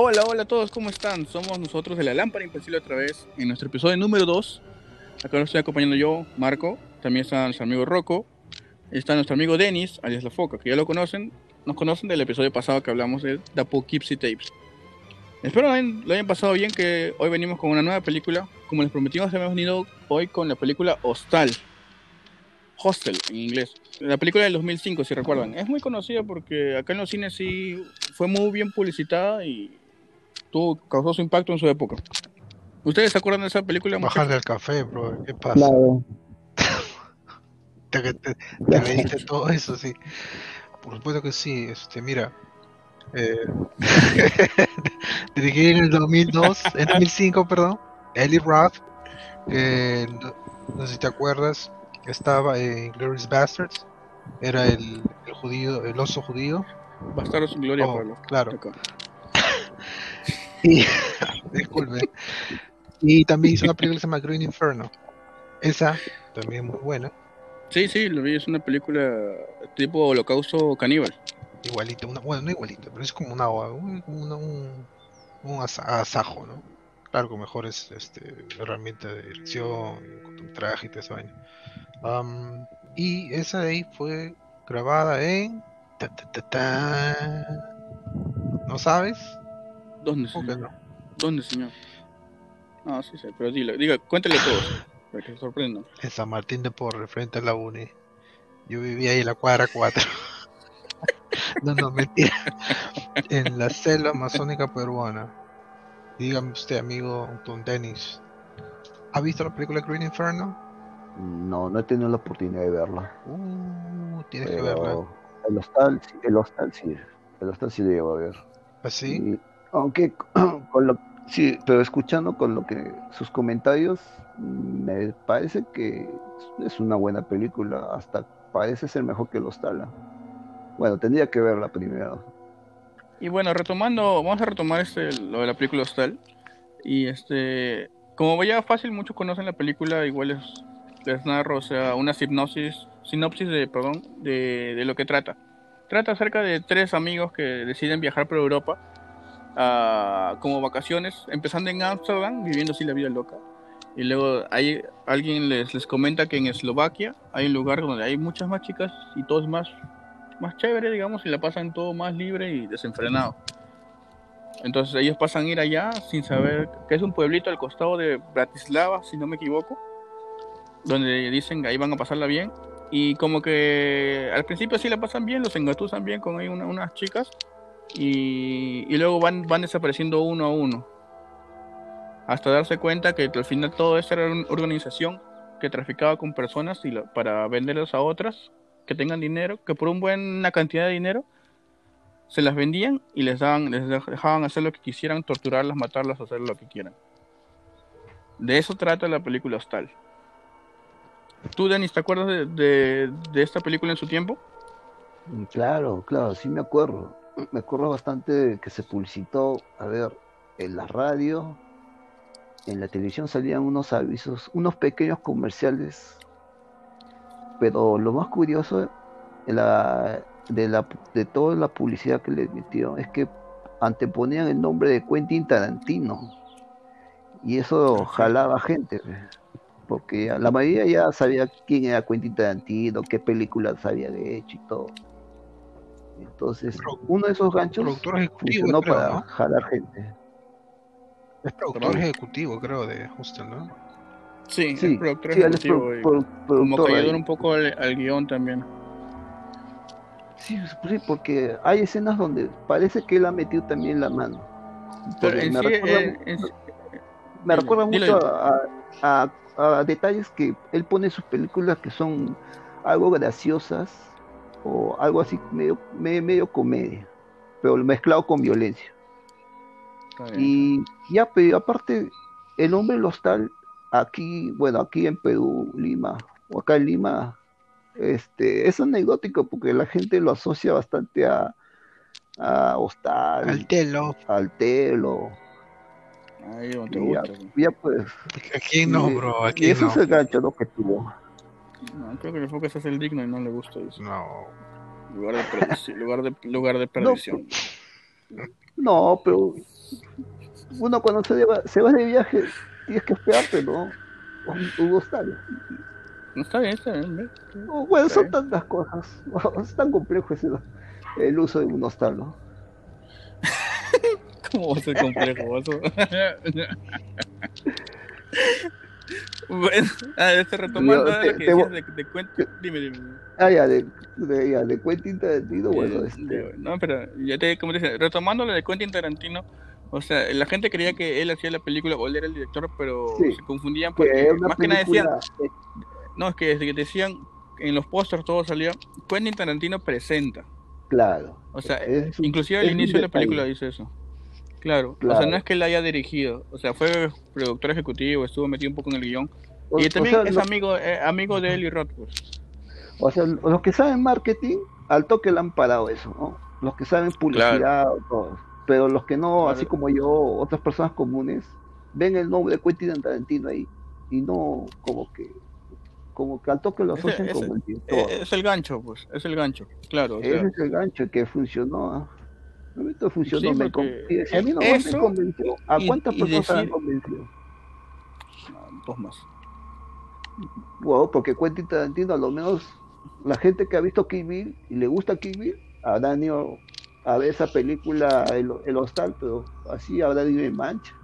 Hola, hola a todos, ¿cómo están? Somos nosotros de la Lámpara Imposible otra vez en nuestro episodio número 2. Acá nos estoy acompañando yo, Marco, también está nuestro amigo Rocco, está nuestro amigo Denis, alias La Foca, que ya lo conocen, nos conocen del episodio pasado que hablamos de The Poughkeepsie Tapes. Espero hayan- lo hayan pasado bien, que hoy venimos con una nueva película. Como les prometimos, hemos venido hoy con la película Hostal. Hostel, en inglés. La película del 2005, si recuerdan. Es muy conocida porque acá en los cines sí fue muy bien publicitada y tuvo, causó su impacto en su época. ¿Ustedes se acuerdan de esa película? muchachos? Bajarle al café, bro. ¿Qué pasa? Claro, Te, te, te leíste todo eso, sí. Por supuesto que sí. Este, mira. Eh, dirigí en el 2002, en 2005, perdón. Eli Roth, que no, no sé si te acuerdas, estaba en Glorious Bastards. Era el, el judío, el oso judío. Bastardos sin gloria Oh, para los claro. Y, disculpe. Y también hizo una película que se llama Green Inferno. Esa también muy buena. Sí, sí, lo vi, es una película tipo holocausto caníbal. Igualita, una, bueno, no igualita, pero es como una, un, una- un, un asa- asajo, ¿no? Claro, con mejores este, herramientas de dirección, con traje y todo eso. vaina. Am, y esa de ahí fue grabada en. ta, ta, ta, ta. ¿No sabes? ¿Dónde, ¿Cómo que señor? no? ¿Dónde, señor? No, sí sé, pero dile, diga, cuéntale todo, para que se sorprendan. En San Martín de Porres, frente a la UNI. Yo vivía ahí en la cuadra 4. no, no, mentira. En la selva amazónica peruana. Dígame usted, amigo Don Dennis. ¿Ha visto la película Green Inferno? no, no he tenido la oportunidad de verla. Uh, tienes que verla. El hostal, sí- el hostal sí, el hostal sí lo llevo a ver. ¿Así? Y aunque con lo, sí, pero escuchando con lo que sus comentarios, me parece que es una buena película, hasta parece ser mejor que el hostal. ¿ah? Bueno, tendría que verla primero. Y bueno, retomando, vamos a retomar este, lo de la película Hostal. Y este, como ya fácil, muchos conocen la película, igual les, les narro, o sea, una sinopsis, sinopsis de, perdón, de, de lo que trata. Trata acerca de tres amigos que deciden viajar por Europa ah, como vacaciones, empezando en Ámsterdam, viviendo así la vida loca. Y luego hay, alguien les, les comenta que en Eslovaquia hay un lugar donde hay muchas más chicas y todo es más, más chévere, digamos, y la pasan todo más libre y desenfrenado. Entonces ellos pasan a ir allá sin saber que es un pueblito al costado de Bratislava, si no me equivoco, donde dicen que ahí van a pasarla bien. Y como que al principio sí la pasan bien, los engatusan bien con ahí una- unas chicas y, luego van, van desapareciendo uno a uno. Hasta darse cuenta que al final todo esto era una organización que traficaba con personas y para venderlas a otras que tengan dinero, que por una buena cantidad de dinero se las vendían y les daban, les dejaban hacer lo que quisieran, torturarlas, matarlas, hacer lo que quieran. De eso trata la película Hostal. ¿Tú, Denis, te acuerdas de, de- de esta película en su tiempo? Mm, Claro, claro, sí me acuerdo. Me acuerdo bastante que se publicitó, a ver, en la radio, en la televisión salían unos avisos, unos pequeños comerciales, pero lo más curioso de, la, de, la, de toda la publicidad que le metió es que anteponían el nombre de Quentin Tarantino y eso jalaba gente, porque la mayoría ya sabía quién era Quentin Tarantino, qué películas había hecho y todo. Entonces, Pro- uno de esos ganchos Productor ejecutivo, funcionó creo, para ¿no? jalar gente. Es productor ejecutivo, creo, de Hostel, ¿no? Sí, Sí, el productor sí, es ejecutivo pro- y pro- como que un poco al, al guion también. Sí, sí, porque hay escenas donde parece que él ha metido también la mano. Pero en me sí, recuerda, en sí- me dile, recuerda dile, mucho dile. a, a- a detalles que él pone en sus películas que son algo graciosas o algo así medio, me- medio comedia, pero mezclado con violencia. Y ya, pero aparte, el hombre del hostal, aquí, bueno, aquí en Perú, Lima, o acá en Lima, este, es anecdótico porque la gente lo asocia bastante a, a hostal, Al telo. al telo, Ahí donde te y ya, gusta. sí. ya pues, Aquí no, y- bro, y aquí eso no. es el gancho, ¿no? que tuvo. No, creo que el Focus es el digno y no le gusta eso. No. Lugar de perdición. lugar de, lugar de perdición. No, pero uno cuando se, va, se va de viaje tienes que esperarte, ¿no? Un, hostal. Está bien, está bien. bueno, son tantas cosas. Es tan complejo ese, el uso de un hostal, ¿no? ¿Cómo va a ser complejo eso? Bueno, a ver, retomando te, lo que decías de, de cuenta. Dime, dime. Ah, ya, de, de, ya, de Quentin Tarantino, bueno. Este... no, pero ya te, como te decía, retomando lo de Quentin Tarantino, o sea, la gente creía que él hacía la película o él era el director, pero se confundían porque más que nada decían. No, es que desde que decían en los pósters todo salía, Quentin Tarantino presenta. Claro. O sea, inclusive al inicio de la película dice eso. Claro. o sea, no es que él haya dirigido, o sea, fue productor ejecutivo, estuvo metido un poco en el guion. y también es amigo eh, amigo de Eli Roth, pues. O sea, los que saben marketing, al toque le han parado eso, ¿no? Los que saben publicidad, todos. Pero los que no, así como yo, otras personas comunes, ven el nombre de Quentin Tarantino ahí y no como que como que al toque lo asocian como el director. Es el gancho, pues, es el gancho, claro. Ese es el gancho que funcionó. Esto funcionó, me Si a mí no me convenció, ¿a cuántas personas han convencido? Dos más. Bueno, porque Quentin Tarantino, a lo menos la gente que ha visto Kill Bill y le gusta Kill Bill, habrán ido a ver esa película, el, el hostal, pero así habrá ido en mancha.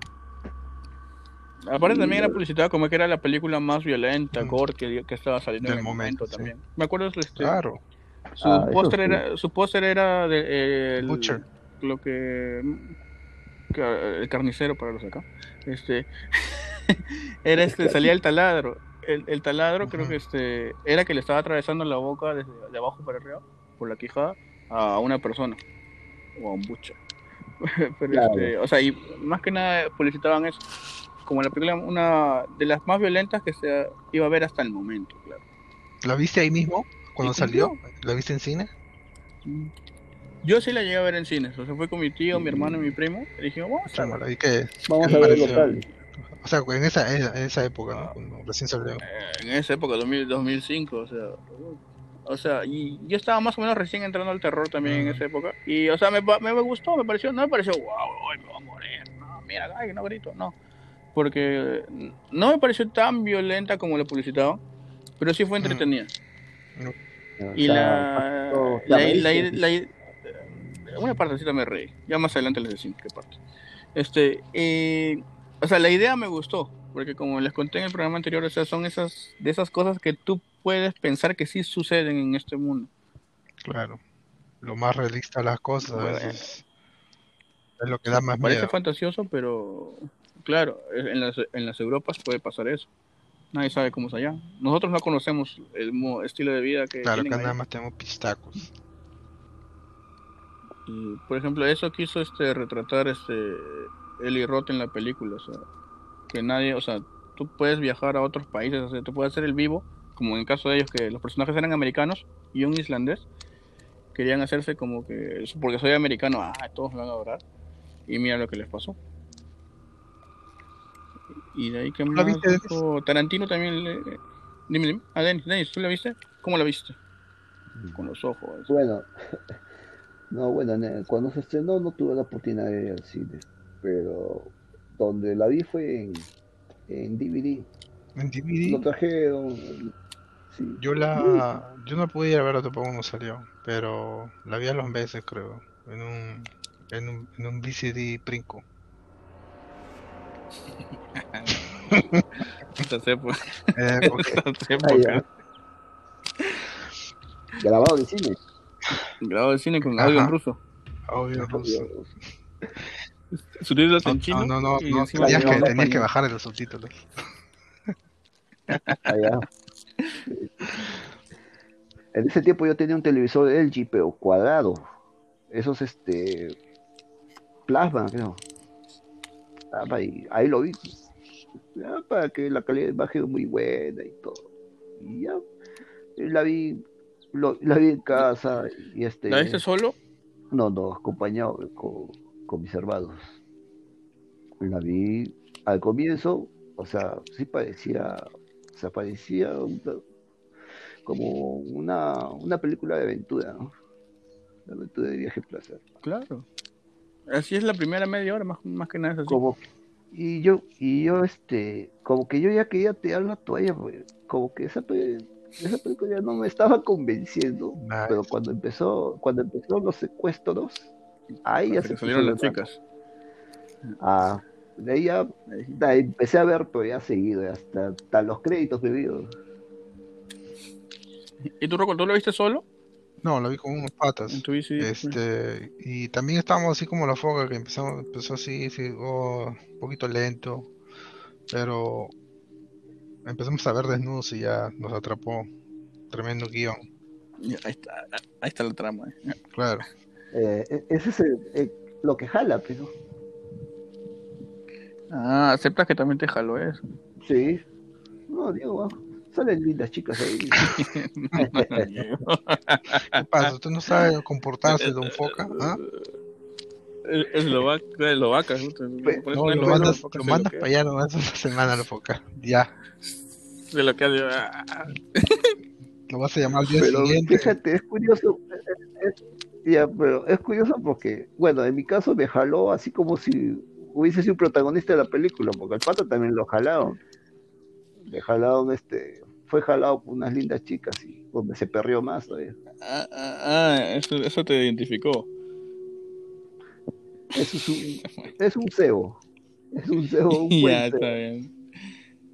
Aparte también era publicitada como que era la película más violenta, mm. gore que, que, estaba saliendo en el momento, también. Me acuerdo este, claro. Su ah, póster era, su póster era de el, Butcher lo que, el carnicero para los acá. Este era este salía el taladro. El, el taladro creo que este era que le estaba atravesando la boca desde de abajo para arriba por la quijada a una persona o a un bucho pero este, o sea y más que nada publicitaban eso como la película una de las más violentas que se iba a ver hasta el momento claro. La viste ahí mismo cuando salió la viste en cine mm. Yo sí la llegué a ver en cines, o sea, fue con mi tío, mi hermano y mi primo, y dijimos, vamos a ver. qué, vamos a ver local. O sea, en esa, en esa época, ¿no? Cuando recién salió. Eh, en esa época, 2000, 2005, o sea. O sea, y yo estaba más o menos recién entrando al terror también en esa época. Y, o sea, me, me, gustó, me pareció, no me pareció, wow, me voy a morir. No, mira, ay, no grito, no. Porque no me pareció tan violenta como la publicitaban, pero sí fue entretenida. Y la, la, la, una partecita me reí. Ya más adelante les decimos qué parte. Este, eh, o sea, la idea me gustó, porque como les conté en el programa anterior, o sea, son esas de esas cosas que tú puedes pensar que sí suceden en este mundo. Claro. Lo más realista de las cosas es, lo que da más Parece fantasioso, pero claro, en las, en las Europas puede pasar eso. Nadie sabe cómo es allá. Nosotros no conocemos el estilo de vida que. Claro, acá nada más tenemos pistacos. Y por ejemplo, eso quiso este retratar este Eli Roth en la película, o sea, que nadie, o sea, tú puedes viajar a otros países, o sea, tú puedes hacer el vivo, como en el caso de ellos que los personajes eran americanos y un islandés querían hacerse como que porque soy americano, ah, todos me van a adorar. Y mira lo que les pasó. Y de ahí que más Tarantino también le... Dime, dime. Ah, Denis, ¿tú la viste? ¿Cómo la viste? Con los ojos. Bueno, no, bueno, cuando se estrenó no tuve la oportunidad de ir al cine, pero donde la vi fue en, en DVD. ¿En DVD? Lo trajeron. Sí. Yo la. Yo no pude ir a verla tampoco no salió, pero la vi a los meses, creo. En un. En un, en un VCD Princo. Eh, ah, Grabado en cine. Grabado de cine con audio en ruso. Audio en ruso. Subtítulos en chino. No, no, no. tenías, que, tenías que bajar los subtítulos. Allá. En ese tiempo yo tenía un televisor LG, pero cuadrado. Esos, este. Plasma, creo. Ah, ahí, ahí lo vi. Ya, para que la calidad de imagen muy buena y todo. Y ya. La vi lo, la vi en casa y este. ¿La viste solo? No, no, acompañado con, con mis hermanos. La vi al comienzo, o sea, sí parecía, o sea, parecía como una, una película de aventura, ¿no? De aventura de viaje placer. Claro. Así es la primera media hora, más, más que nada es así. como y yo y yo este como que yo ya quería tirar la toalla pues, como que esa pe- esa película ya no me estaba convenciendo pero cuando empezó cuando empezó los secuestros ahí ya se salieron las chicas. ah de ahí ya da, empecé a ver pero ya seguido hasta, hasta los créditos bebidos ¿Y tú, Rocco, tú lo viste solo? No, lo vi con unos patas. En tu bici. Este, y también estábamos así como la foca que empezamos, empezó así, así, oh, un poquito lento, pero empezamos a ver desnudos y ya nos atrapó. Tremendo guion, Ahí está, ahí está la trama. eh. claro. Eh, e- ese es el- el- lo que jala pero Ah, aceptas que también te jaló eso. sí no digo ah, salen lindas chicas ahí ¿Qué pasa? ¿Usted no sabe comportarse, don Foca? ¿Ah? Es eslovaca, eslovaca. No, lo mandas, lo mandas para allá nomás una semana, la Foca. Ya, De lo que hace. ah, lo vas a llamar al día Pero siguiente. fíjate, es curioso. es- es- ya, pero es curioso porque, bueno, en mi caso me jaló así como si hubiese sido protagonista de la película, porque al pata también lo jalaron. Le jalaron, este, fue jalado por unas lindas chicas y donde se perrió más todavía. ah, ah, ah, eso, eso te identificó. Eso es un, es un cebo. Es un cebo, un buen ya, cebo. está bien.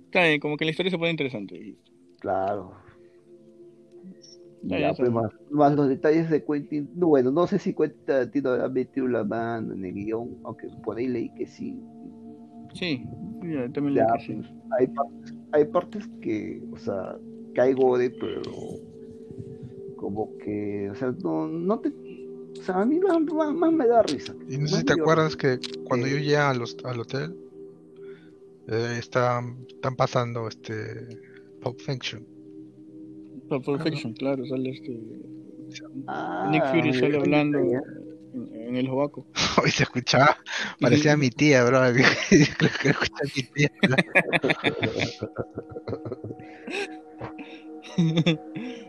Está bien, como que la historia se pone interesante. Claro. Ya, pues, más, más los detalles de Quentin. no, Bueno, no sé si Quentin Tarantino habrá metido la mano en el guion, aunque por ahí leí que sí. Sí, ya, también Ya, le dije, sí. pues, hay partes, hay partes que, o sea, hay gore, pero como que, o sea, no, no te, o sea, a mí más, más- más me da risa. Y no sé si te acuerdas que cuando yo Eh, llegué al hotel, eh, están, están pasando este Pulp Fiction. Pulp Fiction, claro, sale este. Ah, Nick Fury sale hablando en, en el jovaco. Hoy se escuchaba, parecía mi tía, bro. Creo que escuché a mi tía.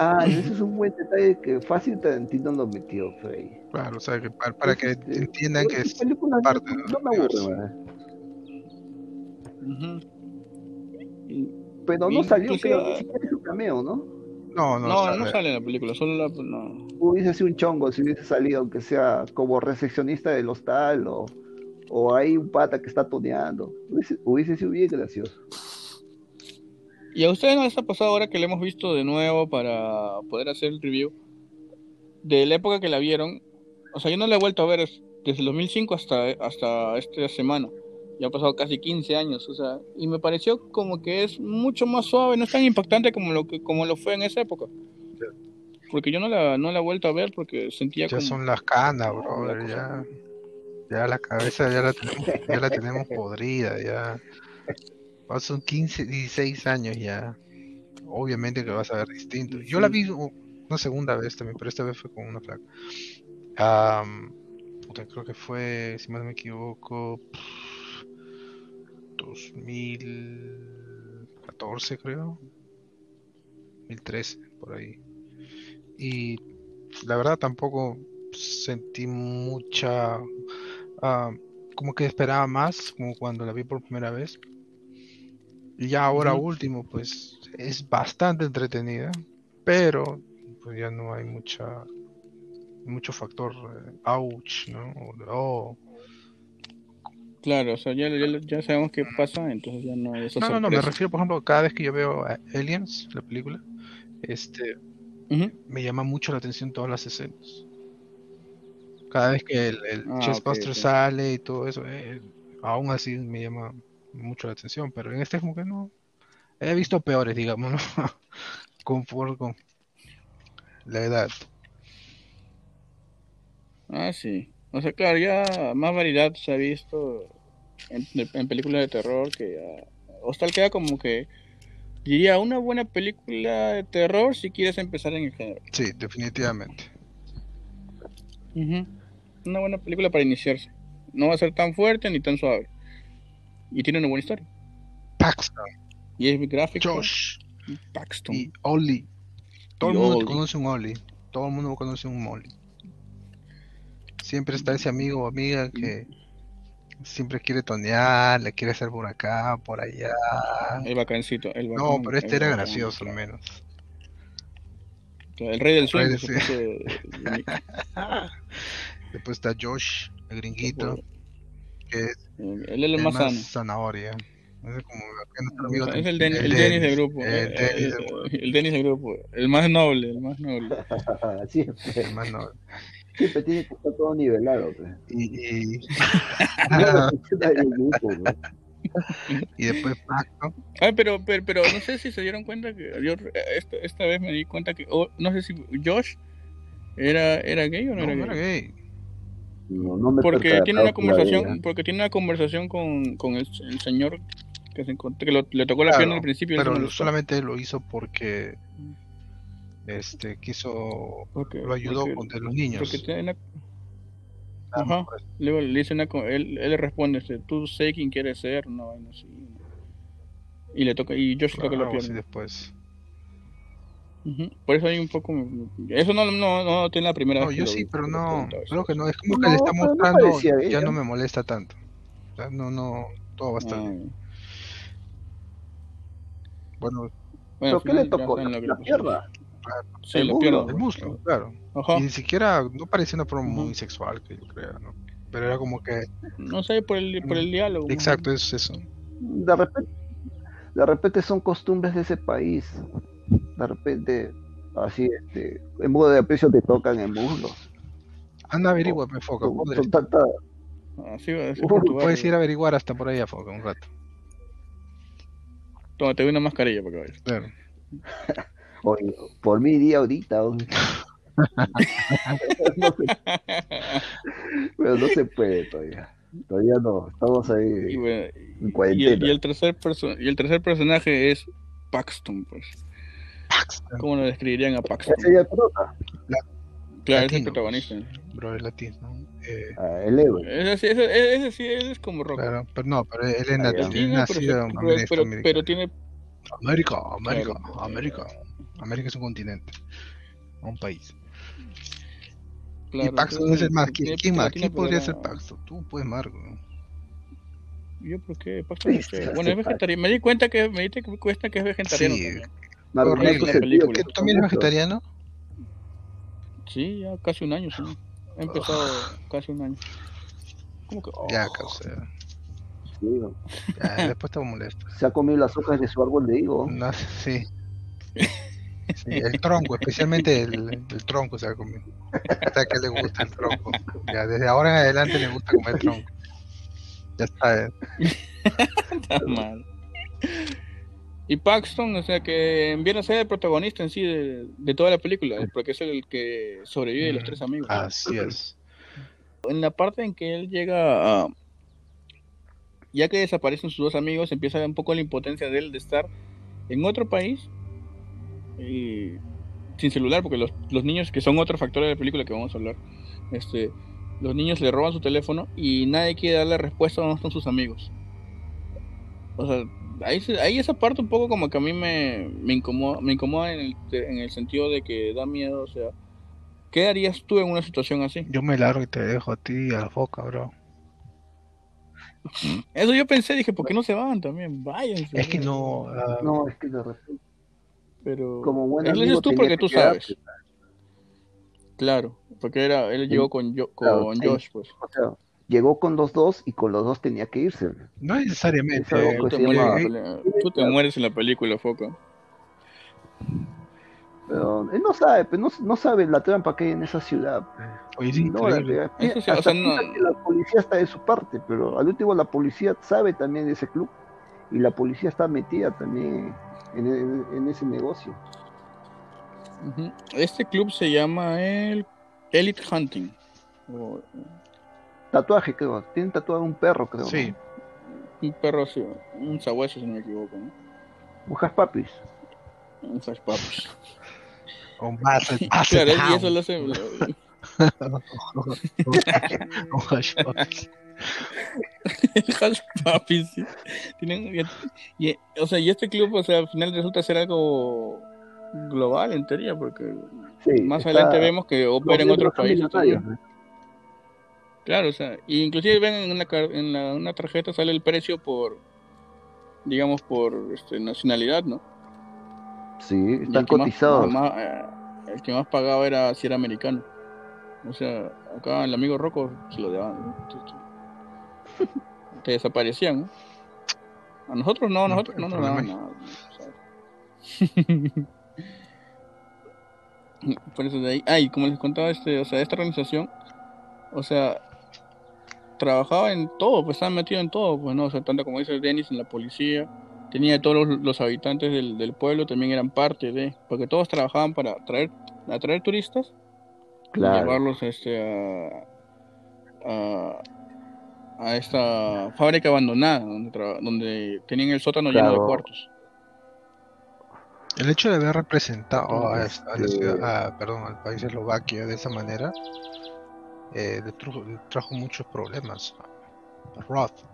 Ah, ese es un buen detalle que fácil Tarantino lo metió ahí. Claro, o sea, que para, para que Este, entiendan que es películas parte no, no me. Y- Pero no salió, creo, ni siquiera es un cameo, ¿no? No, no, No, sale. no sale en la película, solo la. No. Hubiese sido un chongo si hubiese salido, aunque sea como recepcionista del hostal o, o hay un pata que está toneando. Hubiese, hubiese sido bien gracioso. ¿Y a ustedes no les ha pasado ahora que la hemos visto de nuevo para poder hacer el review? De la época que la vieron, o sea, yo no la he vuelto a ver es- desde el 2005 hasta, hasta esta semana. Ya han pasado casi 15 años, o sea, y me pareció como que es mucho más suave, no es tan impactante como lo que como lo fue en esa época. Porque yo no la, no la he vuelto a ver porque sentía Ya como... son las canas, la brother. cosa- Ya, ya la cabeza ya la ya la tenemos podrida. Ya pasan 15, 16 años ya. Obviamente que vas a ver distinto. Yo la vi una segunda vez también, pero esta vez fue con una flaca. Puta, creo que fue, si más no me equivoco, 2014 creo. 2013, por ahí. Y la verdad tampoco sentí mucha... ah, como que esperaba más, como cuando la vi por primera vez. Y ahora último, pues es bastante entretenida, pero pues ya no hay mucha mucho factor eh, ouch, ¿no? O oh. Claro, o sea, ya, ya, ya sabemos qué pasa, entonces ya no hay esa No, no, no, me refiero, por ejemplo, cada vez que yo veo a Aliens, la película, este, me llama mucho la atención todas las escenas. Cada vez que el, el Ah, ok. sale y todo eso, eh, aún así me llama mucho la atención, pero en este como que no. He visto peores, digamos, ¿no? con, la edad. Ah, sí. O sea, claro, ya más variedad se ha visto en, en películas de terror que ya... Hostal queda como que, diría, una buena película de terror si quieres empezar en el género. Sí, definitivamente. Ujú. Una buena película para iniciarse. No va a ser tan fuerte ni tan suave. Y tiene una buena historia. Paxton, Y es gráfico. Josh Paxton. y Ollie. Todo Y el mundo Ollie. conoce un Ollie. Todo el mundo conoce un Molly. siempre está ese amigo o amiga que siempre quiere tonear, le quiere hacer por acá, por allá. El bacancito. El No, pero este era bacán. gracioso al menos. El rey del puso- Después está Josh, el gringuito, que es Él es el el más sano. zanahoria. Es como que nuestro amigo Es el, Den- el Dennis del grupo. El eh, Dennis eh, del grupo. El Dennis del grupo. El más noble, el más noble. siempre, el más noble. siempre tiene que estar todo nivelado. pues. Y, y, y después Pac, Ah, pero, pero, pero no sé si se dieron cuenta que yo eh, esta, esta vez me di cuenta que oh, no sé si Josh era, era gay o no, No, era gay. era gay. No, no me Porque tiene una conversación, porque tiene una conversación con, con el, el señor que se encontró, que lo- le tocó la Claro, pierna al principio. Pero no lo- solamente lo hizo porque este quiso Porque- lo ayudó porque- con de los niños. porque tiene una- Ah, Ajá. Luego le dice una, él, él le responde, este, tú sé quién quieres ser, no, vaina así. Y le toca, y Josh le toca la pierna. después. Por eso hay un poco, eso no, no, no tiene la primera No, vez yo sí, vi, pero no, eso. creo que no, es como No, que le está mostrando, ya ella. no me molesta tanto. O sea, no, no, todo va a estar Ah, bien. Bueno, bueno, ¿Pero qué le tocó? ¿La le pasó. pierna? Sí, ¿El la muslo? el muslo, claro. Ajá. Y ni siquiera, no parecía una forma Ujú. muy sexual, que yo crea, ¿no? Pero era como que, No sé, por el, por el diálogo. exacto, es eso. De repente, de repente son costumbres de ese país. De repente, así, este, en modo de aprecio te tocan en muslos. Anda, averigua, me foca. Son, podre. son tanta- Así va, así Uy, por tu Puedes ir a averiguar hasta por ahí a foca un rato. Toma, te doy una mascarilla para que vayas. Claro. Oye, por mi día ahorita. oye. no se, pero no se puede todavía. Todavía no. Estamos Y, ahí bueno, en y, el, cuarentena. y el tercer perso- y el tercer personaje es Paxton, pues. ¿Cómo lo describirían a Paxton? Ese ya el prota, Claro, es el Latino, protagonista. Bro, es latino. Eh, ah, el héroe. Ese, sí- ese, ese sí ese es como rock. claro, pero no, pero él es, Ah, él no, pero, nacido en pero, América. pero, tiene América, América, Claro. América. América es un continente, no un país. claro, y Paxton es el más. ¿Quién, quién más? ¿Quién podría ser Paxton? Tú, pues, Marco. Yo por qué Paxton Sí, chévere. sí, Bueno, es vegetariano. Me di cuenta que me di cuenta que es vegetariano Sí. también. Marco, Horrible. ¿no has La sentido película. que ¿Tú también eres vegetariano? Sí, ya casi un año, sí. He empezado casi un año. ¿Cómo que? Ya, oh, causa. Sí. Ya, después te molesto. Se ha comido las hojas de su árbol de higo. No, sí. Sí, el tronco, especialmente el, el tronco se va a comer. Hasta que le gusta el tronco. Ya, desde ahora en adelante le gusta comer tronco. Ya está. eh. Está mal. Y Paxton, o sea, que viene a ser el protagonista en sí de, de toda la película, porque es el que sobrevive de los tres amigos. Así es. En la parte en que él llega a. Ya que desaparecen sus dos amigos, empieza a ver un poco la impotencia de él de estar en otro país y sin celular, porque los, los niños, que son otro factor de la película que vamos a hablar, este, los niños le roban su teléfono y nadie quiere darle respuesta a dónde están sus amigos. O sea, ahí, ahí esa parte un poco como que a mí me, me incomoda, me incomoda en el, en el sentido de que da miedo, o sea, ¿qué harías tú en una situación así? Yo me largo y te dejo a ti y a la foca, bro. Eso yo pensé, dije, ¿por qué no se van también? Váyanse. Es que no. ah, No, es que de repente, Pero. como dices tú porque que tú quedarse. sabes. Claro, porque era, él llegó con, yo, Claro, con sí. Josh, pues. O sea, llegó con los dos y con los dos tenía que irse. no necesariamente. Es algo Tú te, mueres, llama- tú te mueres en la película, Foca. Pero él no sabe, pues, no, no sabe la trampa que hay en esa ciudad. Oye, No, la- sí, hasta o sea, piensa no- que la policía está de su parte, pero al último la policía sabe también de ese club y la policía está metida también en, en- en ese negocio. Este club se llama el Elite Hunting. O, Tatuaje, creo. Tienen tatuado un perro, creo. Sí, un perro así, un sabueso, si no me equivoco, ¿no? Un haspapis. Un Sash Papas. un Basset, Claro, y eso lo hace. Un hash puppies. Hash Papis, sí. Tienen, y, y- o sea, y este club, o sea, al final resulta ser algo global en teoría, porque Sí, más adelante vemos que opera en otros países también. Claro, o sea, y inclusive ven en, car- en la- una tarjeta sale el precio por, digamos, por este, nacionalidad, ¿no? Sí, están el que más- cotizados. más- eh, el que más pagaba era si era americano. O sea, acá el amigo Rocco se lo daban. ¿no? Te- desaparecían, ¿no? A nosotros no, a No, nosotros no nos daban nada. Por eso de ahí. Ah, y como les contaba, este, o sea, esta organización, o sea, trabajaba en todo, pues estaba metido en todo, pues no, o sea, tanto como dice Dennis en la policía, tenía todos los, los habitantes del, del pueblo también eran parte de, porque todos trabajaban para traer, atraer turistas y Claro. llevarlos este a, a, a esta fábrica abandonada donde, donde tenían el sótano lleno de cuartos. El hecho de haber representado a, a la Este- ciudad, a- perdón, al país Eslovaquia de esa manera, eh, le, trajo muchos problemas a Roth.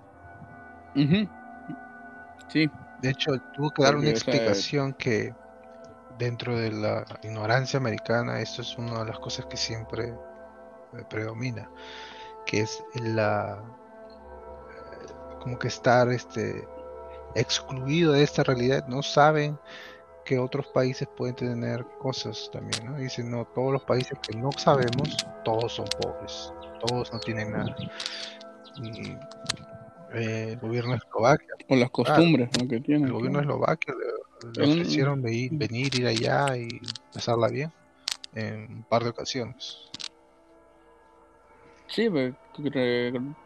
Sí, De hecho, tuvo que dar una Porque, explicación que dentro de la ignorancia americana, esto es una de las cosas que siempre eh, predomina, que es la eh, como que estar este excluido de esta realidad, no saben que otros países pueden tener cosas también, ¿no? Dicen, no, todos los países que no sabemos, todos son pobres, todos no tienen nada. Y eh, el gobierno de Eslovaquia por las costumbres ¿no? que tienen. el gobierno de. Eslovaquia le, ofrecieron venir, ir allá y pasarla bien en un par de ocasiones. Sí, pues,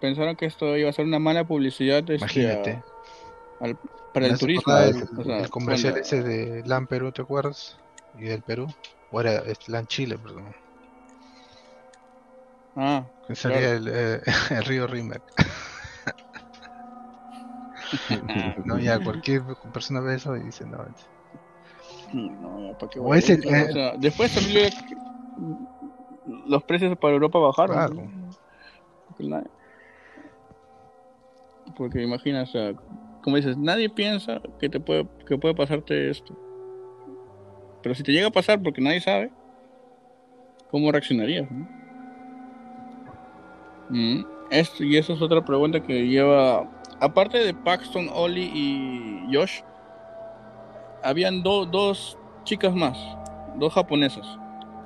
pensaron que esto iba a ser una mala publicidad este, Imagínate. al- para el ¿Me hace turismo. El, O sea, el comercial cuando- ese de LAN Perú, ¿te acuerdas? Y del Perú. O era LAN Chile, perdón. Ah, Que salía el, eh, el río Rimac. no, ya cualquier persona ve eso y dice, no. no, ¿para qué O ese-? O sea, después también los precios para Europa bajaron. Claro. porque imagina, o sea, como dices, nadie piensa que te puede, que puede pasarte esto. Pero si te llega a pasar porque nadie sabe, ¿cómo reaccionarías? no? Mm, esto, y eso es otra pregunta que lleva, aparte de Paxton, Oli y Josh, habían do- dos chicas más, dos japonesas.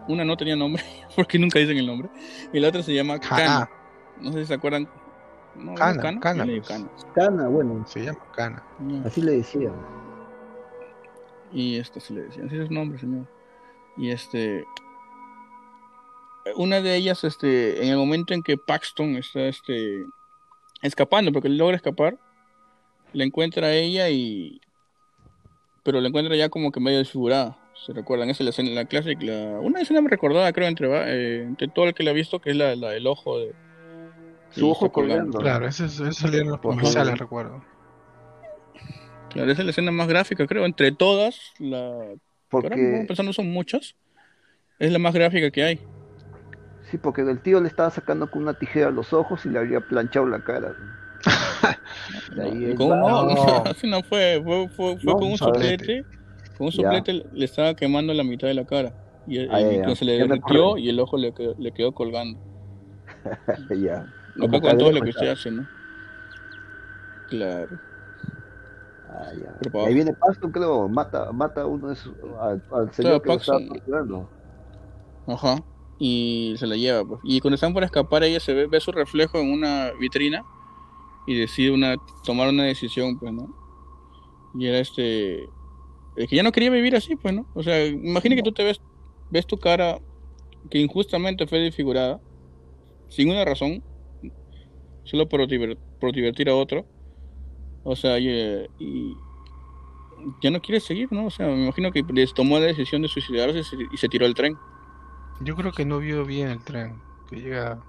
Una no tenía nombre, porque nunca dicen el nombre, y la otra se llama Kana. Kana, No sé si se acuerdan. No, le pues. Kana. Cana, bueno, se llama Kana. Ya. así le decían. Y esto se le decían, así es su nombre, señor. Y este. Una de ellas, este, en el momento en que Paxton está este, escapando, porque él logra escapar, la encuentra a ella y. Pero la encuentra ya como que medio desfigurada. ¿Se recuerdan? Esa es la escena, la clásica. La, una escena recordada, creo, entre, va- eh, entre todo el que la ha visto, que es la, la del ojo de. Su ojo colgando. Claro, eso, es- eso salía en los comerciales, recuerdo. Claro, esa es la escena más gráfica, creo. Entre todas, la. que ahora Porque, pensando son muchas. Es la más gráfica que hay. sí, porque el tío le estaba sacando con una tijera los ojos y le había planchado la cara. ¿Cómo no? no. Así no fue. Fue, fue, fue No, con un suplete. suplete. Con un Ya. suplete le estaba quemando la mitad de la cara. Y, y Ah, ya, ya. se le Ya derritió y el ojo le quedó, le quedó colgando. ya. Que con todo lo que usted hace, ¿no? Claro. Ah, ya. Pero para Ahí viene Paxton, creo, mata, mata a uno de sus, al, al señor que lo estaba Paxton. Ajá. Y se la lleva, pues. Y cuando están por escapar, ella se ve, ve su reflejo en una vitrina y decide una, tomar una decisión, pues, ¿no? Y era este. Es que ya no quería vivir así, pues, ¿no? O sea, imagina que tú te ves, ves tu cara que injustamente fue desfigurada, sin una razón, solo por, diver- por divertir a otro. O sea, y, y ya no quiere seguir, ¿no? O sea, me imagino que les tomó la decisión de suicidarse y se, y se tiró al tren. Yo creo que no vio bien el tren. Que llega.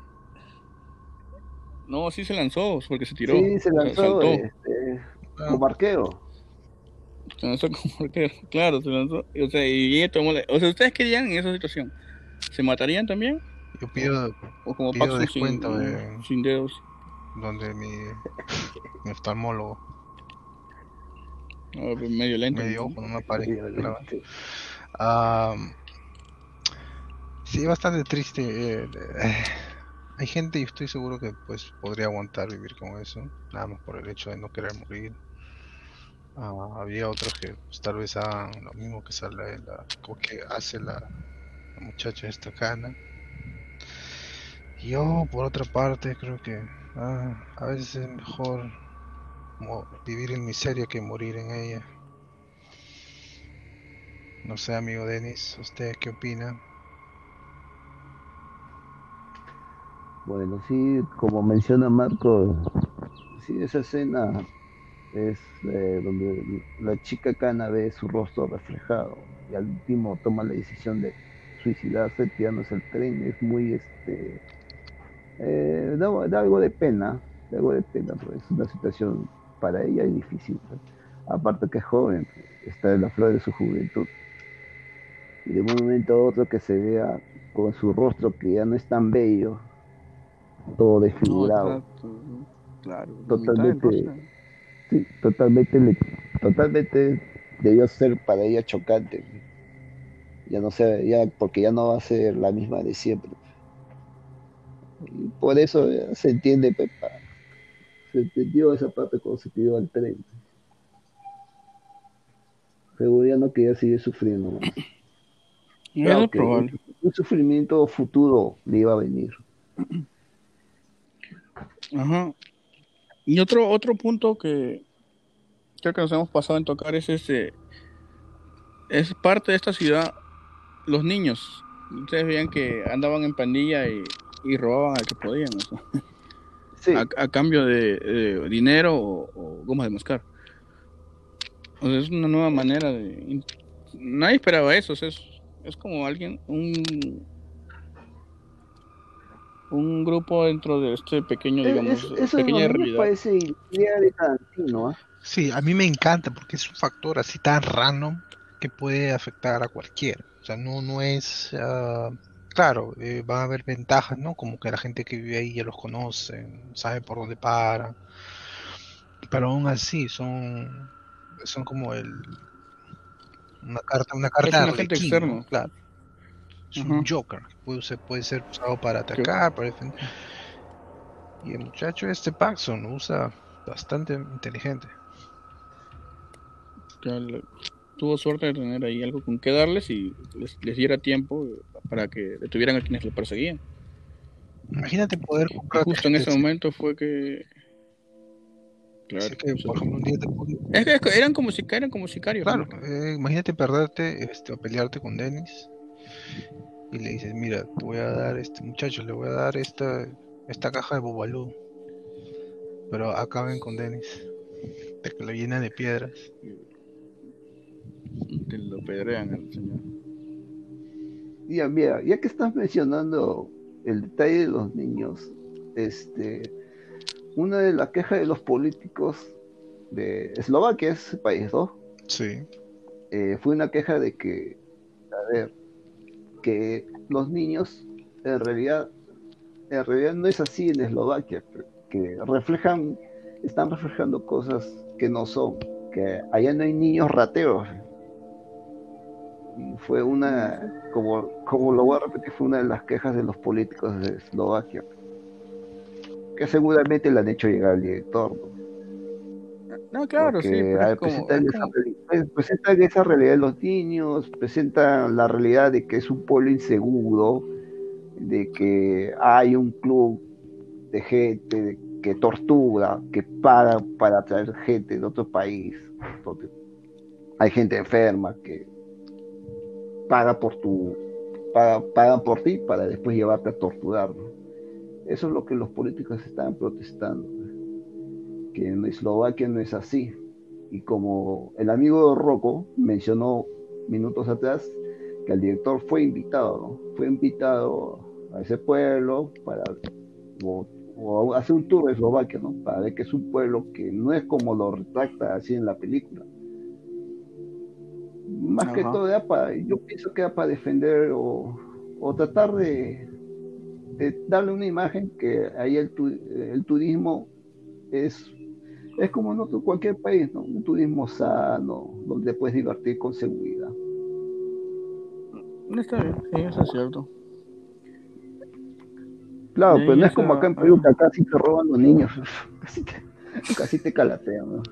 No, sí se lanzó, porque se tiró. Sí, se lanzó saltó. este, como arquero. Se lanzó como arquero. Claro, se lanzó. O sea, y ella tomó la... O sea, ¿ustedes qué en esa situación? ¿Se matarían también? yo pido ¿O como Pido sin, de- sin dedos? Donde mi, mi oftalmólogo, No, pues medio lento. medio ojo, no me aparece. Sí. Ah, bastante triste. eh, eh, hay gente y estoy seguro que pues podría aguantar vivir con eso, nada más por el hecho de no querer morir. Ah, había otros que pues, tal vez hagan lo mismo que sale la, que hace la, la muchacha esta cana. Yo por otra parte creo que ah, a veces es mejor vivir en miseria que morir en ella. No sé, amigo Denis, ¿usted qué opina? Bueno, sí, como menciona Marco, sí, esa escena es eh, donde la chica cana ve su rostro reflejado y al último toma la decisión de suicidarse tirándose el tren. Es muy, este, eh, da, algo de pena, da algo de pena, pues es una situación para ella es difícil. Aparte que es joven, está en la flor de su juventud. Y de un momento a otro que se vea con su rostro que ya no es tan bello, todo desfigurado. claro, totalmente, sí, totalmente, totalmente debió ser para ella chocante. Ya no sé, ya porque ya no va a ser la misma de siempre. Y por eso se entiende, Pepa. Se entendió esa parte cuando se pidió al tren. Ya no quería seguir sufriendo más. un sufrimiento futuro le iba a venir. Ajá. Y otro, otro punto que creo que nos hemos pasado en tocar es este. Es parte de esta ciudad, los niños. Ustedes veían que andaban en pandilla y, robaban al que podían. A, cambio de, dinero o, o, gomas de mascar. es una nueva manera de. Nadie esperaba eso. es, es como alguien, un un grupo dentro de este pequeño, digamos, eso pequeña realidad. parece idea de Tarantino, ¿ah? Sí, a mí me encanta porque es un factor así tan random que puede afectar a cualquiera. O sea, no, no es... Uh, claro, eh, va a haber ventajas, ¿no? Como que la gente que vive ahí ya los conoce, sabe por dónde para. Pero aún así son, son como el... Una carta, una carta es un externo. Claro es un Joker, puede ser, puede ser usado para atacar, para defender. Y el muchacho este Paxson lo usa bastante inteligente. Tuvo suerte de tener ahí algo con que darles y les, diera tiempo para que detuvieran a quienes lo perseguían. Imagínate poder comprar. Justo en ese momento fue que. Claro. que, por ejemplo, un día Es que eran como, eran como sicarios. Claro, eh, imagínate perderte este, o pelearte con Dennis y le dices, mira, te voy a dar este muchacho, le voy a dar esta, esta caja de bobalú. Pero acaben con Dennis. De que lo llena de piedras. Que lo pedrean al señor. Ya, mira, ya que estás mencionando el detalle de los niños, este, una de las quejas de los políticos de Eslovaquia, es país, ¿no? Sí. Eh, fue una queja de que, a ver, que los niños en realidad, en realidad no es así en Eslovaquia, que reflejan, están reflejando cosas que no son, que allá no hay niños rateros. Y fue una, como, como lo voy a repetir, fue una de las quejas de los políticos de Eslovaquia, que seguramente le han hecho llegar al director. No, claro, sí. presentan, esa, realidad de los niños, presentan la realidad de que es un pueblo inseguro, de que hay un club de gente que tortura, que paga para traer gente de otro país. hay gente enferma que paga por tu pagan por ti para después llevarte a torturar. Eso es lo que los políticos están protestando que en Eslovaquia no es así. Y como el amigo Rocco mencionó minutos atrás, que el director fue invitado, fue invitado a ese pueblo para o, hacer un tour de Eslovaquia, ¿no? para ver que es un pueblo que no es como lo retracta así en la película. Más que todo, para, yo pienso que era para defender o, tratar de, darle una imagen que ahí el, el turismo es es como en cualquier país, ¿no? Un turismo sano, donde puedes divertir con seguridad. Está bien, sí, eso es cierto. Claro, pero no es como acá en Perú, que acá sí te roban los niños. Casi te, casi te calatean, ¿no?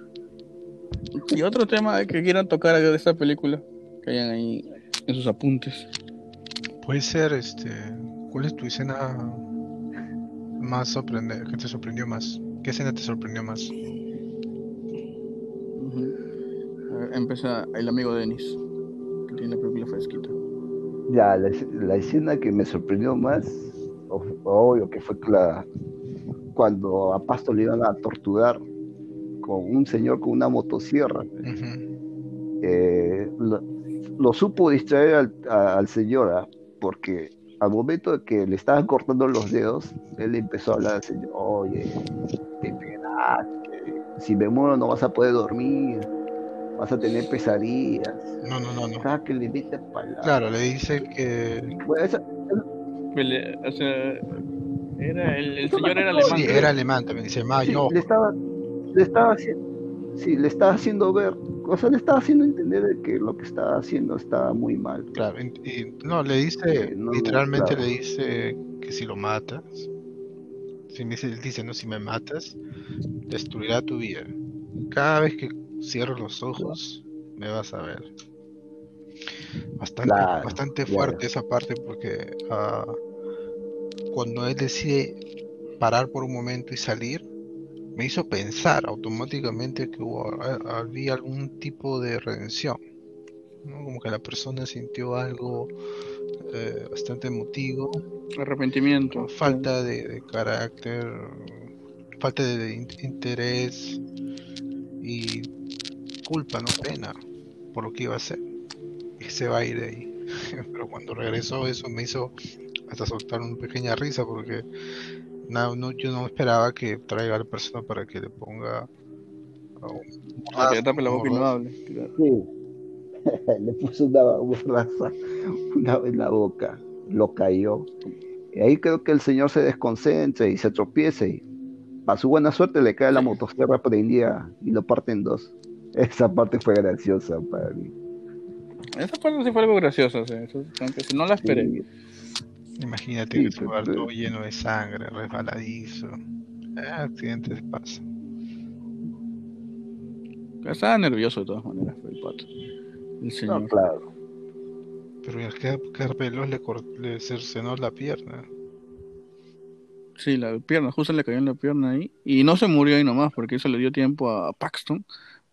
Y otro tema que quieran tocar de esta película, que hayan ahí en sus apuntes. Puede ser, este, ¿cuál es tu escena más sorprendente, que te sorprendió más? ¿Qué escena te sorprendió más? Empieza el amigo Denis, que tiene la película fresquita. Ya, la, la escena que me sorprendió más, o- obvio que fue la, cuando a Pasto le iban a torturar con un señor con una motosierra. Eh, lo, lo supo distraer al, a- al señor, ¿ah? porque al momento de que le estaban cortando los dedos, él empezó a hablar al señor, oye, te si me muero no vas a poder dormir, vas a tener pesadillas, No, no, no, no. cada que le mete palabras. Claro, le dice que Bueno, esa- Pele- o sea, era el, señor era alemán. sí, era alemán también, se llamaba sí, Jochen. le estaba, le estaba haciendo, sí, le estaba haciendo ver, o sea, le estaba haendo entender de que lo que estaba haciendo estaba muy mal. Claro, y, no, le dice, Eh, no, literalmente claro. le dice que si lo matas, si me dice, él dice, no, si me matas, destruirá tu vida. Cada vez que cierro los ojos, me vas a ver. Bastante, Claro, bastante claro. fuerte esa parte porque ah, cuando él decide parar por un momento y salir, me hizo pensar automáticamente que hubo, había algún tipo de redención. ¿no? Como que la persona sintió algo eh, bastante emotivo, Arrepentimiento. falta de, de carácter, falta de in- interés y culpa, no pena, por lo que iba a hacer. Y se va a ir de ahí. Pero cuando regresó eso me hizo hasta soltar una pequeña risa porque no, no- yo no esperaba que traiga a la persona para que le ponga Para que hable. claro. Sí. Le puso una borraza una en la boca, lo cayó. Y ahí creo que el señor se desconcentra y se tropieza y a su buena suerte le cae la motosierra prendida y lo parte en dos. Esa parte fue graciosa para mí. Esa parte sí fue algo gracioso, o sea, eso- aunque si no la esperé. Sí, Imagínate Sí, que pero- todo lleno de sangre, resbaladizo. Ah, accidentes pasan. Estaba nervioso de todas maneras, fue el pato. El no, señor. claro. Pero el que, veloz le, le cercenó la pierna. Sí, la pierna, justo le cayó en la pierna ahí. Y no se murió ahí nomás, porque eso le dio tiempo a Paxton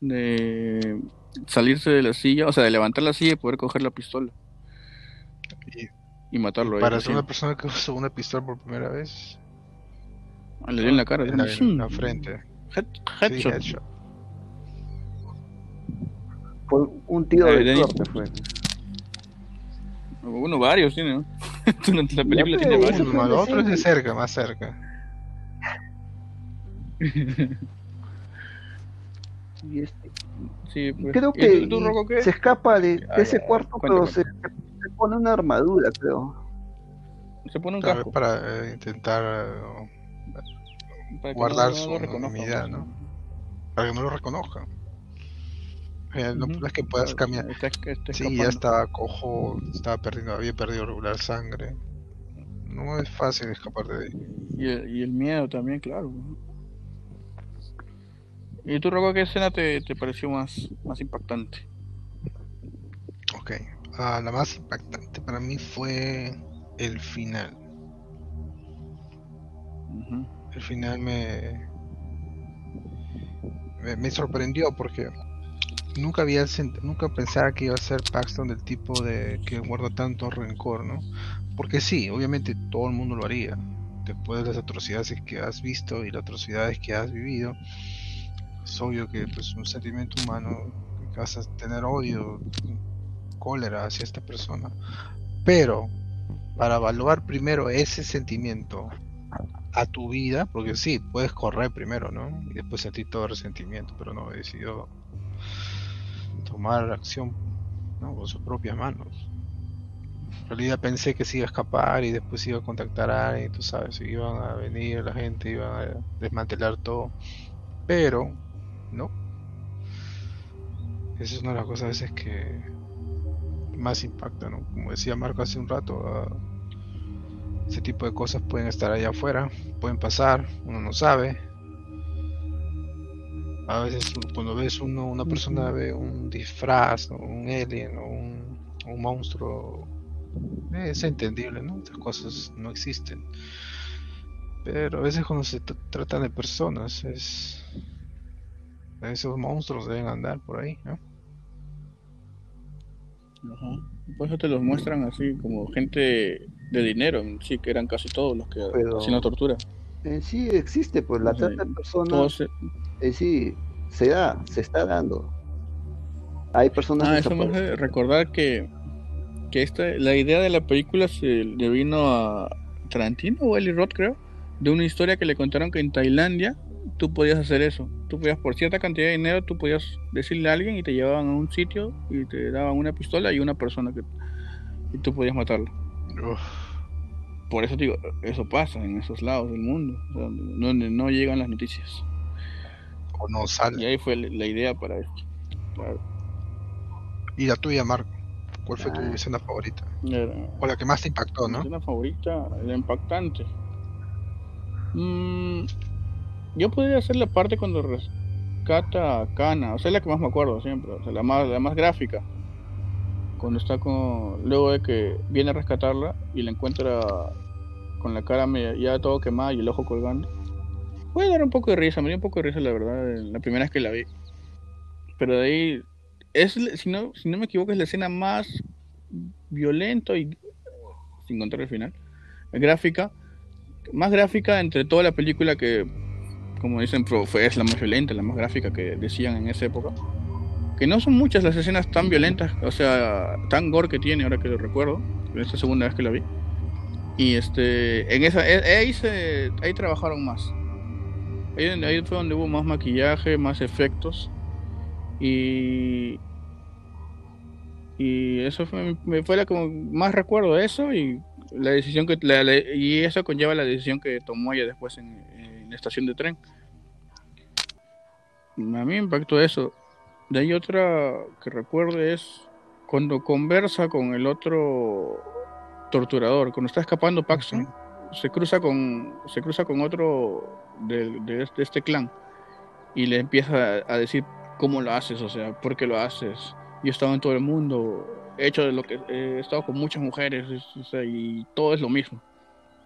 de salirse de la silla, o sea, de levantar la silla y poder coger la pistola Y y matarlo ahí. para ser una persona que usó una pistola por primera vez, Ah, Le dio en la cara, en la, en la frente. Head- Sí, headshot. headshot. Fue un tiro Eh, de suerte fue. Uno, varios tiene, ¿no? Durante la película Ya, tiene varios. Uno, el otro es de cerca, más cerca. Y este, Sí, pues. creo ¿Y que tú, tú, y Rocco, se escapa de, de Ah, ese ya, cuarto, pero se, se pone una armadura, creo. Se pone un Tal vez casco. para eh, intentar eh, para guardar no- no su anonimidad, pues. ¿no? Para que no lo reconozcan. Eh, no, es que puedas cambiar. está- está Sí, ya estaba cojo, estaba perdiendo, había perdido regular sangre. No es fácil escapar de ahí. Y el, y el miedo también, claro. ¿Y tú, Rocco, qué escena te, te pareció más, más impactante? Ok. Ah, la más impactante para mí fue el final. El final me, me, me sorprendió porque nunca había nunca pensaba que iba a ser Paxton del tipo de que guarda tanto rencor, ¿no? Porque sí, obviamente todo el mundo lo haría. Después de las atrocidades que has visto y las atrocidades que has vivido, es obvio que pues un sentimiento humano que vas a tener odio, cólera hacia esta persona. Pero para evaluar primero ese sentimiento a tu vida, porque sí, puedes correr primero, ¿no? Y después sentir todo el resentimiento, pero no, decidió tomar acción con sus propias manos. En realidad pensé que se iba a escapar y después iba a contactar a alguien, tú sabes, iban a venir la gente, iban a desmantelar todo, pero no. Esa es una de las cosas a veces que más impacta, ¿no? Como decía Marco hace un rato, ah, Ese tipo de cosas pueden estar allá afuera, pueden pasar, uno no sabe. A veces cuando ves uno, una persona ve un disfraz, o un alien o un, un monstruo, es entendible, ¿no? Estas cosas no existen. Pero a veces cuando se tratan de personas, es esos monstruos deben andar por ahí, ¿no? Ajá. Por eso te los muestran así como gente de dinero, sí, que eran casi todos los que Pero- hacían la tortura. En sí existe, pues la trata de personas, se- en sí se da, se está dando. Hay personas Ah, eso me hace recordar que, que esta, la idea de la película se le vino a Tarantino o Eli Roth, creo, de una historia que le contaron que en Tailandia tú podías hacer eso. Tú podías, por cierta cantidad de dinero, tú podías decirle a alguien y te llevaban a un sitio y te daban una pistola y una persona que y tú podías matarlo. Uf, Por eso digo, eso pasa en esos lados del mundo, o sea, donde no llegan las noticias. o no Y sale. ahí fue la idea para esto. Claro. Y la tuya, Marco. ¿Cuál fue tu Ah. escena favorita? Era- O la que más te impactó, Mi ¿no? escena favorita, la impactante. Mm, yo podría hacer la parte cuando rescata a Kana, o sea, la que más me acuerdo siempre, o sea, la más, la más gráfica. Cuando está con. Luego de que viene a rescatarla y la encuentra con la cara media- ya todo quemada y el ojo colgando. Puede dar un poco de risa, me dio un poco de risa la verdad, la primera vez que la vi. Pero de ahí. Es, si no, si no me equivoco, es la escena más violenta y sin contar el final, gráfica, más gráfica entre toda la película que, como dicen, es la más violenta, la más gráfica que decían en esa época. Que no son muchas las escenas tan violentas, o sea, tan gore que tiene, ahora que lo recuerdo, en esta segunda vez que la vi. Y este, en esa, eh, ahí, se, ahí trabajaron más. Ahí, ahí fue donde hubo más maquillaje, más efectos. Y y eso fue, me fue la que más recuerdo de eso y la decisión que la- la- y eso conlleva la decisión que tomó ella después en, en la estación de tren. A mí me impactó eso. De ahí otra que recuerdo es cuando conversa con el otro torturador cuando está escapando Paxton se cruza con se cruza con otro de, de este, de este clan y le empieza a, a decir cómo lo haces o sea por qué lo haces yo he estado en todo el mundo, he hecho de lo que he estado con muchas mujeres es- o sea, y todo es lo mismo.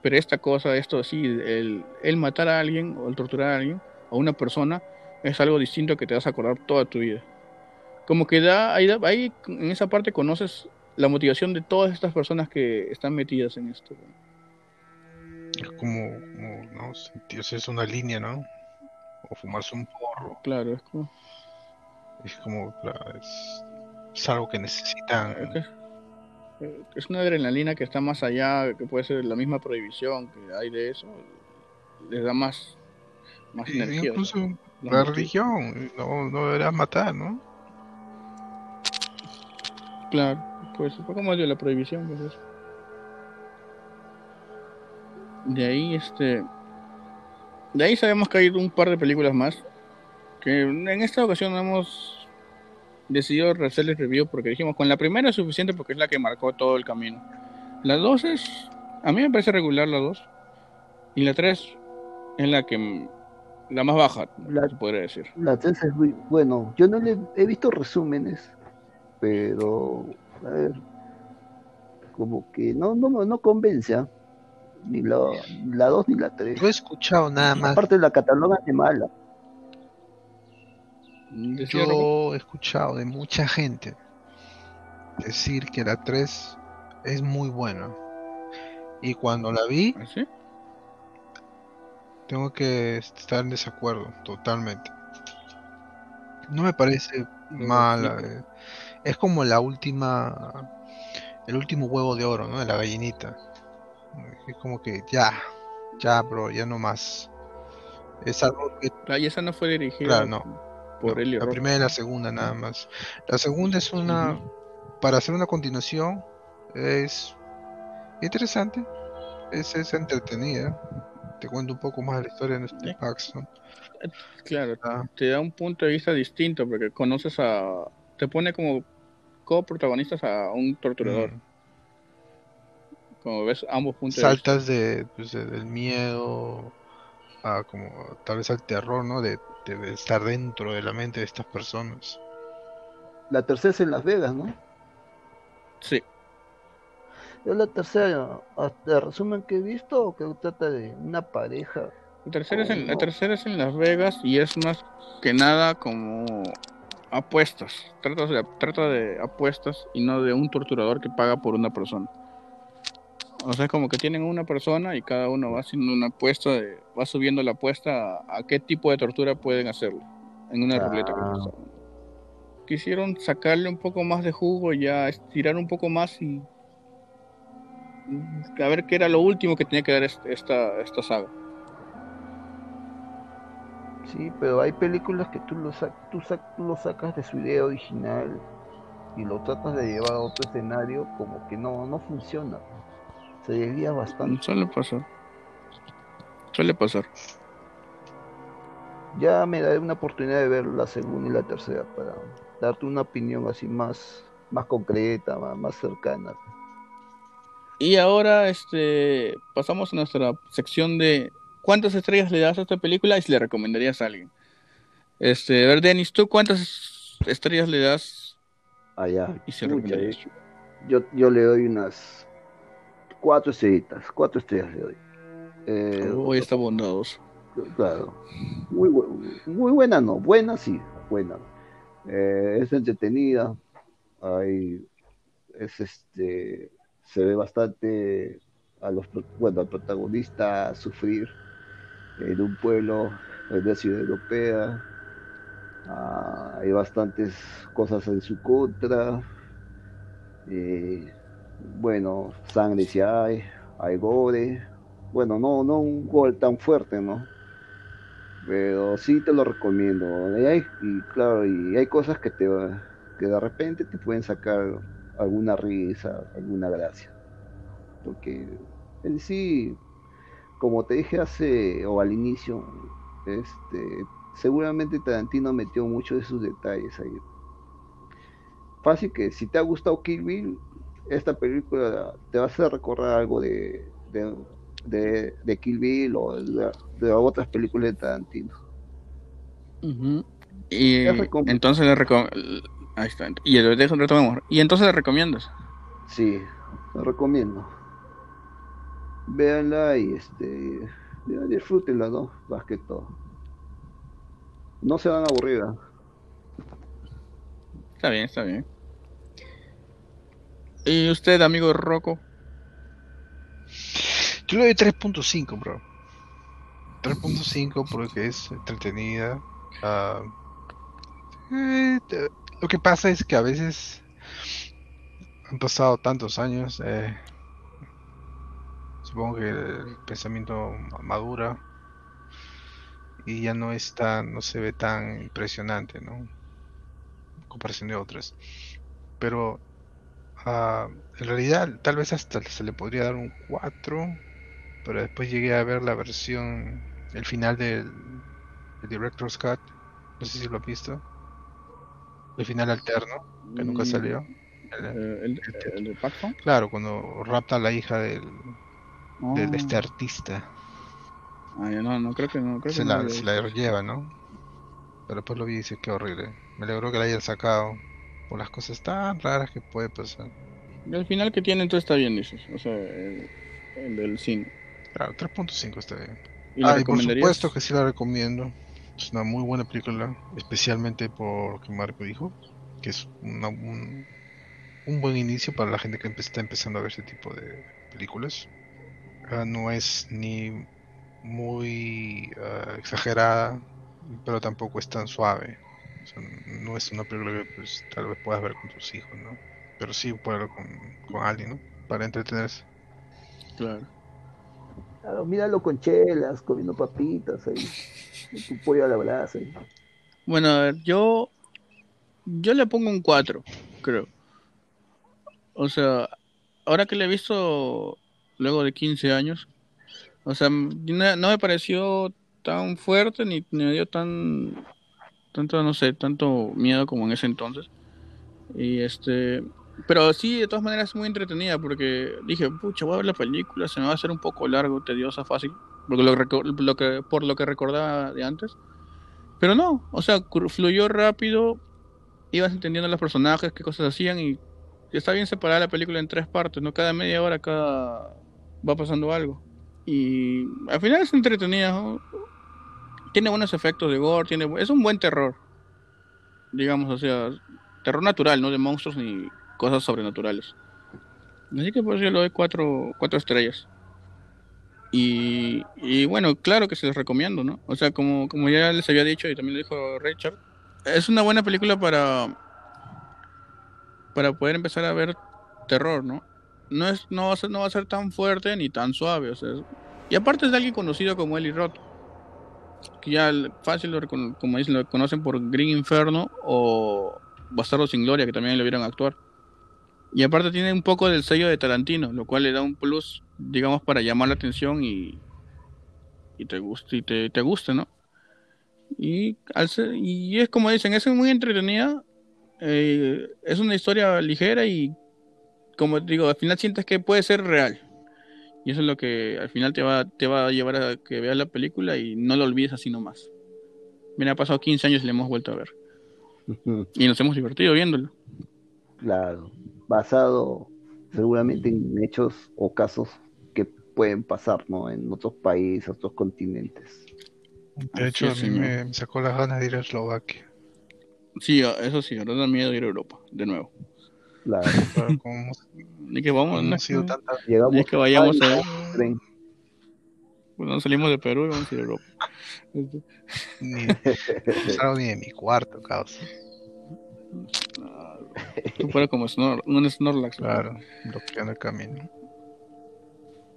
Pero esta cosa, esto así, el, el matar a alguien o el torturar a alguien, a una persona, es algo distinto que te vas a acordar toda tu vida. Como que da, ahí, da- ahí en esa parte conoces la motivación de todas estas personas que están metidas en esto. Es como, como, ¿no? Sentirse es una línea, ¿no? O fumarse un porro. Claro, es como, Es como, es, es algo que necesitan. es que es- una adrenalina que está más allá, que puede ser la misma prohibición que hay de eso, les da más, más Y energía. incluso la religión, no, no deberás matar, ¿no? Claro, pues un poco más de la prohibición, pues eso. De ahí, este. De ahí sabemos que hay un par de películas más. Que en esta ocasión no hemos decidido hacerles review porque dijimos con la primera es suficiente porque es la que marcó todo el camino. La dos es. A mí me parece regular la dos. Y la tres es la que. La más baja, La- se podría decir. La 3 es muy bueno. Yo no le he visto resúmenes, pero a ver, como que no no no convence, ¿ah? ni la la 2 ni la 3. Yo he escuchado nada más. Aparte la catalogan de mala. Decía Rocco. Yo he escuchado de mucha gente decir que la 3 es muy buena. Y cuando la vi, ¿Ah, sí? tengo que estar en desacuerdo totalmente. No me parece mala. eh. Es como la última, el último huevo de oro, ¿no? De la gallinita. Es como que ya, ya, bro, ya no más. Es algo que, Ah, y esa no fue dirigida claro, no. Por no, Elio la primera y la segunda nada más. La segunda es una, para hacer una continuación, es interesante, es, es entretenida. Te cuento un poco más de la historia de este Sí. Paxton. Claro, Ah, te da un punto de vista distinto porque conoces a. Te pone como coprotagonistas a un torturador. mm, Como ves ambos puntos Saltas de, pues, de- del miedo a como tal vez al terror, ¿no? De, de- de estar dentro de la mente de estas personas. La tercera es en Las Vegas, ¿no? Sí. Yo la tercera, hasta el resumen que he visto, que trata de una pareja. La tercera, es en, la tercera es en Las Vegas y es más que nada como apuestas. Trata de, trata de apuestas y no de un torturador que paga por una persona. O sea, como que tienen una persona y cada uno va haciendo una apuesta, de- va subiendo la apuesta a, a qué tipo de tortura pueden hacerle en una ruleta. Ah. está. Quisieron sacarle un poco más de jugo, ya estirar un poco más y a ver qué era lo último que tenía que dar este- esta, esta saga. Sí, pero hay películas que tú lo, sac- tú, sac- tú lo sacas de su idea original y lo tratas de llevar a otro escenario, como que no, no funciona. Se desvía bastante. Suele pasar. Suele pasar. Ya me daré una oportunidad de ver la segunda y la tercera para darte una opinión así más, más concreta, más, más cercana. Y ahora este pasamos a nuestra sección de ¿cuántas estrellas le das a esta película y si le recomendarías a alguien? Este, a ver, Denis, ¿tú cuántas estrellas le das Allá. y recomendarías? eh, yo, yo le doy unas cuatro estrellitas, cuatro estrellas le doy. Eh, Hoy está bondadoso. Claro. Muy, muy buena, no. Buena, sí. Buena. Eh, es entretenida. Hay, es este, se ve bastante a los, bueno, al protagonista sufrir en un pueblo en una ciudad europea. Ah, hay bastantes cosas en su contra. Eh, bueno, sangre si hay, hay gore. Bueno, no, no un gol tan fuerte, ¿no? Pero sí te lo recomiendo. Y, hay, claro, y hay cosas que te que de repente te pueden sacar alguna risa, alguna gracia. Porque en sí, como te dije hace o al inicio, este, seguramente Tarantino metió muchos de sus detalles ahí. Fácil que si te ha gustado Kill Bill, esta película te va a hacer recordar algo de, de, de, de Kill Bill o de, de otras películas de Tarantino. Y entonces le recom- Ahí está. Y le dejo retomemos. Y entonces le recomiendas. Sí, lo recomiendo. Véanla y este disfrútenla, ¿no? Más que todo. No se van a aburrir. ¿ah? Está bien, está bien. ¿Y usted, amigo Rocco? Yo le doy 3.5, bro. 3.5 porque es entretenida. eh, te- lo que pasa es que a veces han pasado tantos años. eh, supongo que el pensamiento ma- madura y ya no es tan, no se ve tan impresionante, ¿no? En comparación de otras. Pero ah, en realidad tal vez hasta se le podría dar un 4 pero después llegué a ver la versión, el final del, del Director's Cut, no sé si lo has visto, el final alterno, que nunca Mm, salió. El- eh, el, el de Paxton. claro, cuando rapta a la hija del, de, de este Ah. artista, Ah, ya no, no creo que no. Creo se que la, se la lleva, ¿no? Pero después lo vi y dice, qué horrible. Me alegró que la hayan sacado por las cosas tan raras que puede pasar. Y al final que tiene, entonces está bien, dices. O sea, el, el del cine. Claro, 3.5 está bien. ¿Y la Ah, y por supuesto que sí la recomiendo. Es una muy buena película, especialmente por lo que Marco dijo, que es una- un, un buen inicio para la gente que está empezando a ver este tipo de películas. Ah, no es ni muy ah, exagerada, pero tampoco es tan suave. O sea, no es una película que pues, tal vez puedas ver con tus hijos, ¿no? Pero sí puedes verlo con, con alguien, ¿no? Para entretenerse. Claro. Claro, míralo con chelas, comiendo papitas ahí. Tu pollo a la brasa. ahí. Bueno, a ver, yo. Yo le pongo un 4, creo. O sea, ahora que le he visto luego de 15 años, o sea, no, no me pareció tan fuerte ni, ni me dio tan. Tanto, no sé, tanto miedo como en ese entonces. Y este. Pero sí, de todas maneras es muy entretenida porque dije, pucha, voy a ver la película, se me va a hacer un poco largo, tediosa, fácil, porque lo, lo que, por lo que recordaba de antes. Pero no, o sea, fluyó rápido, ibas entendiendo los personajes, qué cosas hacían y está bien separada la película en tres partes, ¿no? Cada media hora cada va pasando algo. Y al final es entretenida, tiene buenos efectos de gore, tiene es un buen terror. Digamos, o sea, terror natural, no de monstruos ni cosas sobrenaturales. Así que por eso yo le doy cuatro, cuatro estrellas. Y, y, bueno, claro que se les recomiendo, ¿no? O sea, como, como ya les había dicho y también lo dijo Richard, es una buena película para para poder empezar a ver terror, ¿no? No es no va a ser, no va a ser tan fuerte ni tan suave, o sea, y aparte es de alguien conocido como Eli Roth, ya fácil lo, como dicen lo conocen por Green Inferno o Bastardo sin Gloria, que también lo vieron actuar. Y aparte tiene un poco del sello de Tarantino, lo cual le da un plus, digamos, para llamar la atención y, y te guste, y te, te guste, ¿no? Y, al y es como dicen, es muy entretenida. Eh, es una historia ligera y, como digo, al final sientes que puede ser real. Y eso es lo que al final te va, te va a llevar a que veas la película y no lo olvides así nomás. Mira, ha pasado 15 años y le hemos vuelto a ver. Y nos hemos divertido viéndolo. Claro, basado seguramente en hechos o casos que pueden pasar, ¿no? En otros países, otros continentes. De hecho, a mí me sacó las ganas de ir a Eslovaquia. Sí, eso sí, ahora da miedo ir a Europa, de nuevo. Claro. Ni que vamos, no, sido tanta... Llegamos ni que vayamos a... Tren. Bueno, salimos de Perú y vamos a ir a Europa. ni, no salgo ni de mi cuarto, caos. Tú fuera como snor, un Snorlax. Claro, bloqueando el camino.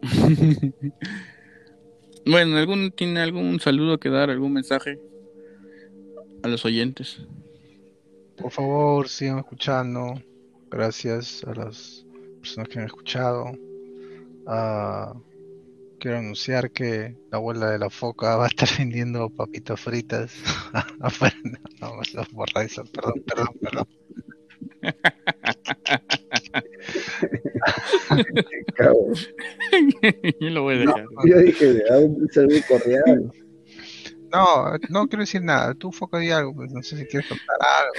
Bueno, ¿algún, ¿tiene algún saludo que dar, algún mensaje a los oyentes? Por favor, sigan escuchando. Gracias a las personas que han escuchado. Ah, quiero anunciar que la abuela de la foca va a estar vendiendo papitas fritas. No, no, eso. Perdón, perdón, perdón. yo lo voy a dejar. yo dije, un saludo cordial. No, no quiero decir nada. Tú foca di algo, pues no sé si quieres contar algo.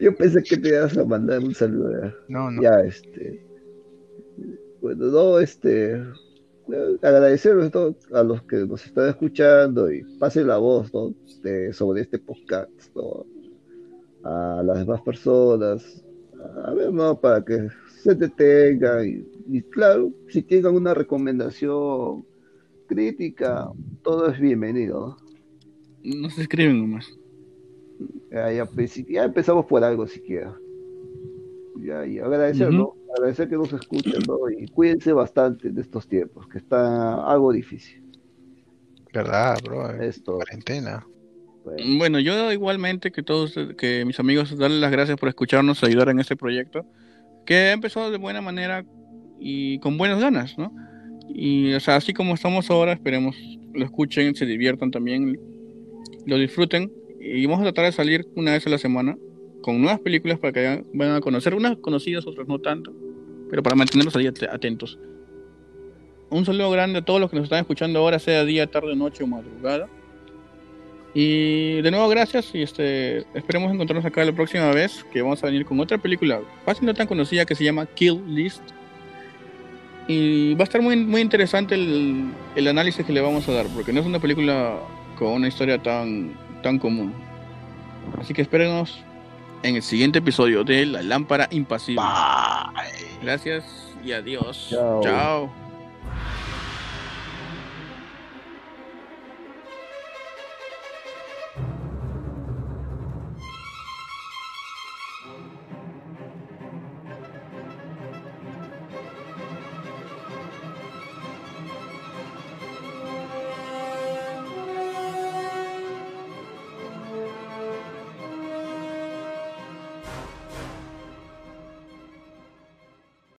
Yo pensé que te ibas a mandar un saludo. No, no. Ya, este. Bueno, no, este. Agradecerles a los que nos están escuchando y pasen la voz ¿no? sobre este podcast ¿no? a las demás personas, a ver, ¿no? Para que se detengan y, claro, si tienen una recomendación crítica, todo es bienvenido. No se escriben nomás. Ya, pues, ya, empezamos por algo siquiera. Ya, y agradecer, Agradecer que nos escuchen, ¿no? Y cuídense bastante de estos tiempos, que está algo difícil. ¿Verdad, bro? Esto. Cuarentena. Bueno, yo igualmente que todos, que mis amigos, darles las gracias por escucharnos, ayudar en este proyecto, que ha empezado de buena manera y con buenas ganas, ¿no? Y, o sea, así como estamos ahora, esperemos lo escuchen, se diviertan también, lo disfruten y vamos a tratar de salir una vez a la semana con nuevas películas para que vayan a conocer, unas conocidas, otras no tanto, pero para mantenerlos ahí atentos. Un saludo grande a todos los que nos están escuchando ahora, sea día, tarde, noche o madrugada. Y de nuevo, gracias. Y este esperemos encontrarnos acá la próxima vez. Que vamos a venir con otra película fácil no tan conocida que se llama Kill List. Y va a estar muy, muy interesante el, el análisis que le vamos a dar. Porque no es una película con una historia tan, tan común. Así que espérenos en el siguiente episodio de La Lámpara Impasible. Gracias y adiós. Chao. Chao.